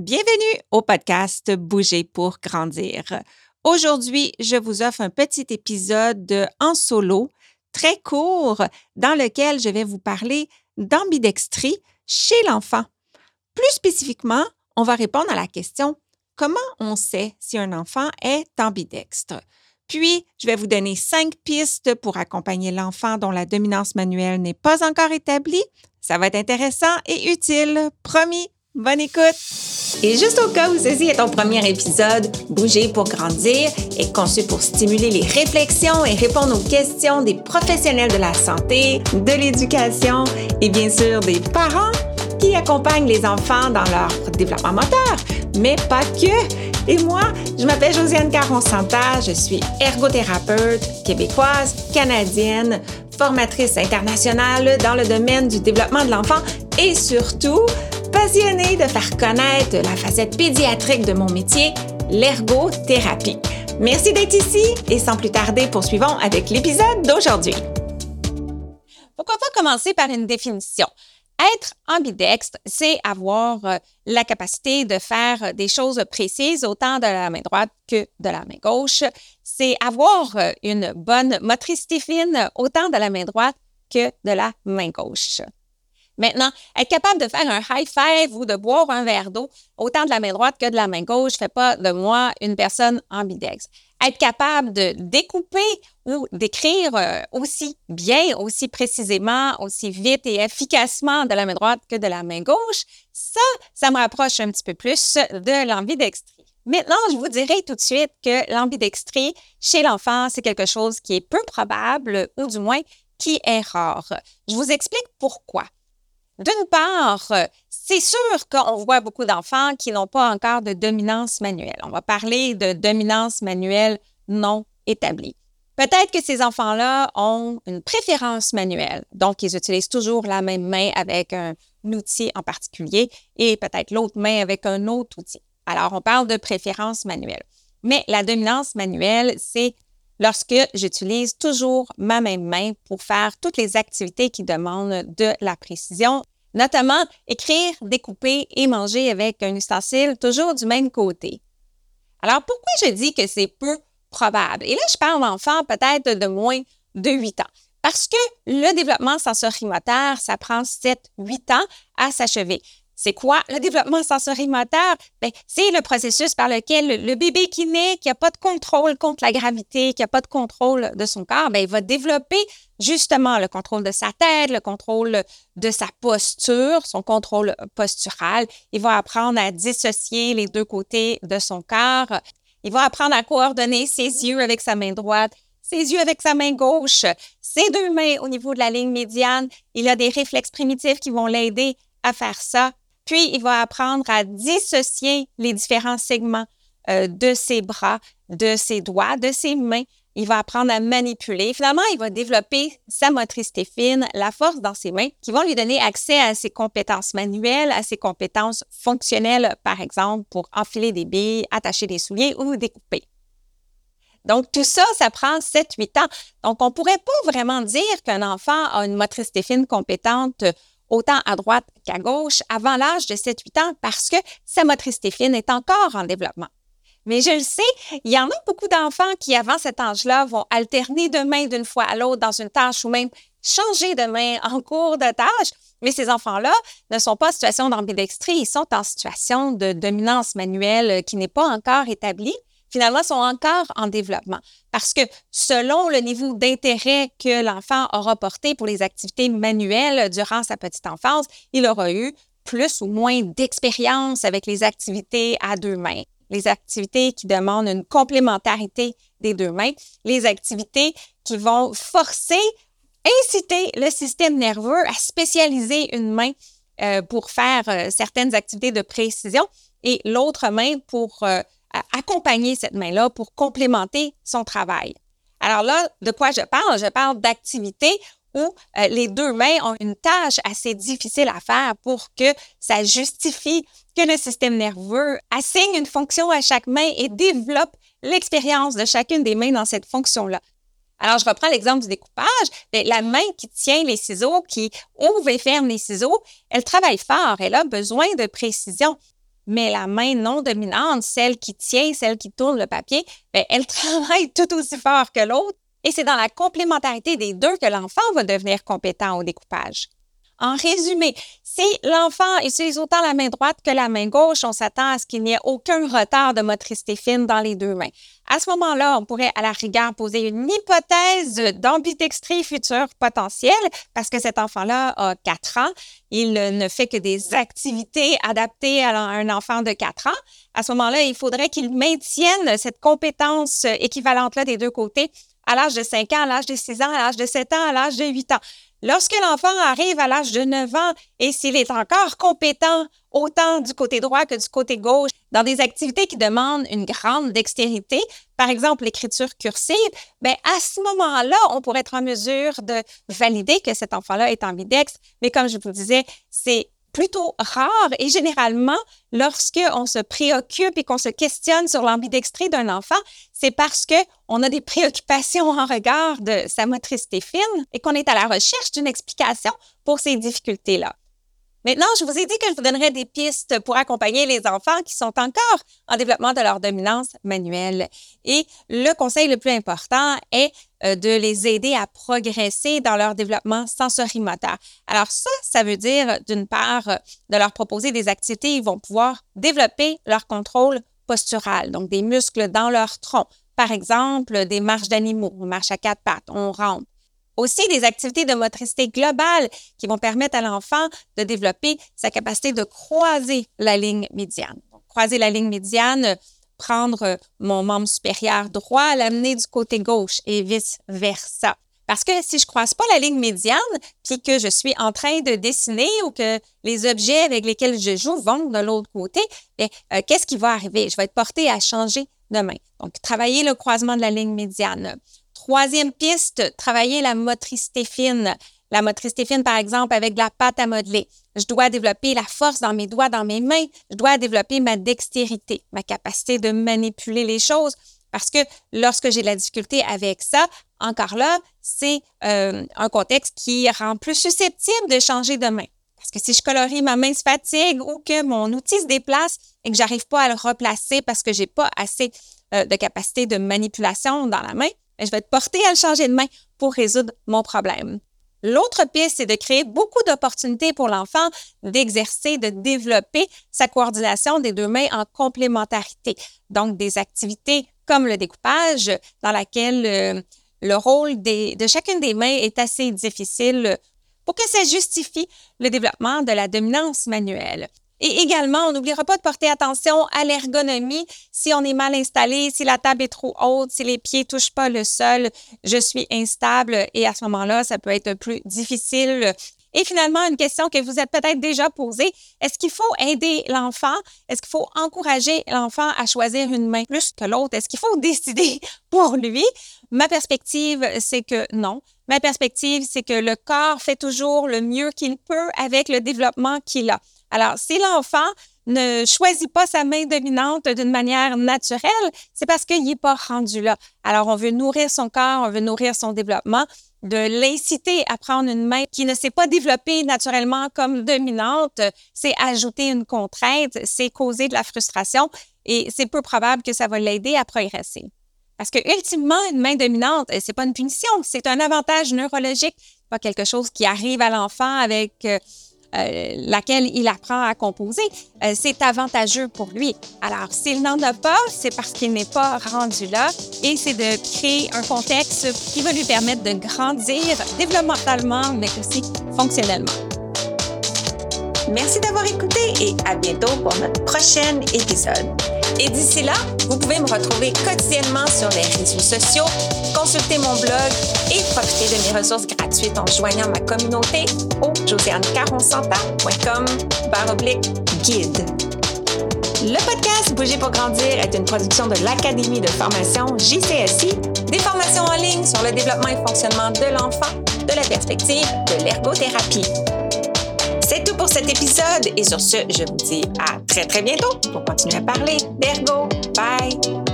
Bienvenue au podcast Bouger pour grandir. Aujourd'hui, je vous offre un petit épisode en solo, très court, dans lequel je vais vous parler d'ambidextrie chez l'enfant. Plus spécifiquement, on va répondre à la question comment on sait si un enfant est ambidextre? Puis, je vais vous donner cinq pistes pour accompagner l'enfant dont la dominance manuelle n'est pas encore établie. Ça va être intéressant et utile. Promis, bonne écoute! Et juste au cas où ceci est ton premier épisode, Bouger pour grandir est conçu pour stimuler les réflexions et répondre aux questions des professionnels de la santé, de l'éducation et bien sûr des parents qui accompagnent les enfants dans leur développement moteur, mais pas que. Et moi, je m'appelle Josiane Caron-Santa, je suis ergothérapeute québécoise, canadienne, formatrice internationale dans le domaine du développement de l'enfant et surtout de faire connaître la facette pédiatrique de mon métier, l'ergothérapie. Merci d'être ici et sans plus tarder, poursuivons avec l'épisode d'aujourd'hui. Pourquoi pas commencer par une définition? Être ambidextre, c'est avoir euh, la capacité de faire des choses précises autant de la main droite que de la main gauche. C'est avoir euh, une bonne motricité fine autant de la main droite que de la main gauche. Maintenant, être capable de faire un high five ou de boire un verre d'eau autant de la main droite que de la main gauche fait pas de moi une personne ambidextre être capable de découper ou d'écrire euh, aussi bien, aussi précisément, aussi vite et efficacement de la main droite que de la main gauche, ça, ça me rapproche un petit peu plus de l'ambidextrie. Maintenant, je vous dirai tout de suite que l'ambidextrie chez l'enfant, c'est quelque chose qui est peu probable ou du moins qui est rare. Je vous explique pourquoi. D'une part, c'est sûr qu'on voit beaucoup d'enfants qui n'ont pas encore de dominance manuelle. On va parler de dominance manuelle non établie. Peut-être que ces enfants-là ont une préférence manuelle, donc ils utilisent toujours la même main avec un, outil en particulier et peut-être l'autre main avec un autre outil. Alors, on parle de préférence manuelle. Mais la dominance manuelle, c'est lorsque j'utilise toujours ma même main pour faire toutes les activités qui demandent de la précision notamment écrire, découper et manger avec un ustensile toujours du même côté. Alors, pourquoi je dis que c'est peu probable? Et là, je parle d'enfants peut-être de moins de 8 ans. Parce que le développement sensorimoteur, ça prend 7-8 ans à s'achever. C'est quoi le développement sensorimoteur? Ben, c'est le processus par lequel le bébé qui naît, qui n'a pas de contrôle contre la gravité, qui n'a pas de contrôle de son corps, ben, il va développer justement le contrôle de sa tête, le contrôle de sa posture, son contrôle postural. Il va apprendre à dissocier les deux côtés de son corps. Il va apprendre à coordonner ses yeux avec sa main droite, ses yeux avec sa main gauche, ses deux mains au niveau de la ligne médiane. Il a des réflexes primitifs qui vont l'aider à faire ça. Puis, il va apprendre à dissocier les différents segments euh, de ses bras, de ses doigts, de ses mains. Il va apprendre à manipuler. Finalement, il va développer sa motricité fine, la force dans ses mains, qui vont lui donner accès à ses compétences manuelles, à ses compétences fonctionnelles, par exemple, pour enfiler des billes, attacher des souliers ou découper. Donc, tout ça, ça prend 7-8 ans. Donc, on ne pourrait pas vraiment dire qu'un enfant a une motricité fine compétente autant à droite qu'à gauche avant l'âge de 7-8 ans parce que sa motricité fine est encore en développement. Mais je le sais, il y en a beaucoup d'enfants qui, avant cet âge-là, vont alterner de main d'une fois à l'autre dans une tâche ou même changer de main en cours de tâche. Mais ces enfants-là ne sont pas en situation d'ambidextrie, ils sont en situation de dominance manuelle qui n'est pas encore établie finalement, sont encore en développement. Parce que selon le niveau d'intérêt que l'enfant aura porté pour les activités manuelles durant sa petite enfance, il aura eu plus ou moins d'expérience avec les activités à deux mains, les activités qui demandent une complémentarité des deux mains, les activités qui vont forcer, inciter le système nerveux à spécialiser une main euh, pour faire euh, certaines activités de précision et l'autre main pour euh, accompagner cette main-là pour complémenter son travail. Alors là, de quoi je parle? Je parle d'activités où euh, les deux mains ont une tâche assez difficile à faire pour que ça justifie que le système nerveux assigne une fonction à chaque main et développe l'expérience de chacune des mains dans cette fonction-là. Alors, je reprends l'exemple du découpage. la main qui tient les ciseaux, qui ouvre et ferme les ciseaux, elle travaille fort, elle a besoin de précision. Mais la main non dominante, celle qui tient, celle qui tourne le papier, ben, elle travaille tout aussi fort que l'autre et c'est dans la complémentarité des deux que l'enfant va devenir compétent au découpage. En résumé, si l'enfant utilise autant la main droite que la main gauche, on s'attend à ce qu'il n'y ait aucun retard de motricité fine dans les deux mains. À ce moment-là, on pourrait à la rigueur poser une hypothèse d'ambidextrie future potentielle parce que cet enfant-là a 4 ans. Il ne fait que des activités adaptées à un enfant de 4 ans. À ce moment-là, il faudrait qu'il maintienne cette compétence équivalente-là des deux côtés à l'âge de 5 ans, à l'âge de 6 ans, à l'âge de 7 ans, à l'âge de 8 ans. Lorsque l'enfant arrive à l'âge de 9 ans et s'il est encore compétent autant du côté droit que du côté gauche dans des activités qui demandent une grande dextérité, par exemple l'écriture cursive, ben à ce moment-là, on pourrait être en mesure de valider que cet enfant-là est ambidextre. Mais comme je vous le disais, c'est plutôt rare et généralement, lorsqu'on se préoccupe et qu'on se questionne sur l'ambidextrie d'un enfant, c'est parce qu'on a des préoccupations en regard de sa motricité fine et qu'on est à la recherche d'une explication pour ces difficultés-là. Maintenant, je vous ai dit que je vous donnerais des pistes pour accompagner les enfants qui sont encore en développement de leur dominance manuelle. Et le conseil le plus important est euh, de les aider à progresser dans leur développement sensorimoteur. Alors ça, ça veut dire d'une part de leur proposer des activités, ils vont pouvoir développer leur contrôle postural, donc des muscles dans leur tronc. Par exemple, des marches d'animaux, on marche à quatre pattes, on rampe aussi des activités de motricité globale qui vont permettre à l'enfant de développer sa capacité de croiser la ligne médiane. croiser la ligne médiane, prendre mon membre supérieur droit, l'amener du côté gauche et vice-versa. Parce que si je croise pas la ligne médiane, puis que je suis en train de dessiner ou que les objets avec lesquels je joue vont de l'autre côté, bien, euh, qu'est-ce qui va arriver? Je vais être porté à changer de main. Donc, travailler le croisement de la ligne médiane. Troisième piste, travailler la motricité fine. La motricité fine, par exemple, avec de la pâte à modeler. Je dois développer la force dans mes doigts, dans mes mains. Je dois développer ma dextérité, ma capacité de manipuler les choses. Parce que lorsque j'ai de la difficulté avec ça, encore là, c'est euh, un contexte qui rend plus susceptible de changer de main. Parce que si je colorie, ma main se fatigue ou que mon outil se déplace et que j'arrive pas à le replacer parce que j'ai pas assez euh, de capacité de manipulation dans la main, je vais être portée à le changer de main pour résoudre mon problème. L'autre piste, c'est de créer beaucoup d'opportunités pour l'enfant d'exercer, de développer sa coordination des deux mains en complémentarité. Donc, des activités comme le découpage, dans laquelle euh, le rôle de chacune des mains est assez difficile pour que ça justifie le développement de la dominance manuelle. Et également, on n'oubliera pas de porter attention à l'ergonomie. Si on est mal installé, si la table est trop haute, si les pieds touchent pas le sol, je suis instable et à ce moment-là, ça peut être plus difficile. Et finalement, une question que vous êtes peut-être déjà posée, est-ce qu'il faut aider l'enfant? Est-ce qu'il faut encourager l'enfant à choisir une main plus que l'autre? Est-ce qu'il faut décider pour lui? Ma perspective, c'est que non. Ma perspective, c'est que le corps fait toujours le mieux qu'il peut avec le développement qu'il a. Alors, si l'enfant ne choisit pas sa main dominante d'une manière naturelle, c'est parce qu'il n'est pas rendu là. Alors, on veut nourrir son corps, on veut nourrir son développement, de l'inciter à prendre une main qui ne s'est pas développée naturellement comme dominante, c'est ajouter une contrainte, c'est causer de la frustration et c'est peu probable que ça va l'aider à progresser. Parce que ultimement, une main dominante, c'est pas une punition, c'est un avantage neurologique, pas quelque chose qui arrive à l'enfant avec euh, laquelle il apprend à composer, euh, c'est avantageux pour lui. Alors, s'il n'en a pas, c'est parce qu'il n'est pas rendu là et c'est de créer un contexte qui va lui permettre de grandir développemental,ement mais aussi fonctionnellement. Merci d'avoir écouté et à bientôt pour notre prochain épisode. Et d'ici là, vous pouvez me retrouver quotidiennement sur les réseaux sociaux, consulter mon blog et profiter de mes ressources gratuites en joignant ma communauté au josianecaronsanta.com guide. Le podcast Bouger pour grandir est une production de l'Académie de formation JCSI, des formations en ligne sur le développement et fonctionnement de l'enfant de la perspective de l'ergothérapie. Cet épisode et sur ce, je vous dis à très très bientôt pour continuer à parler d'ergo. Bye!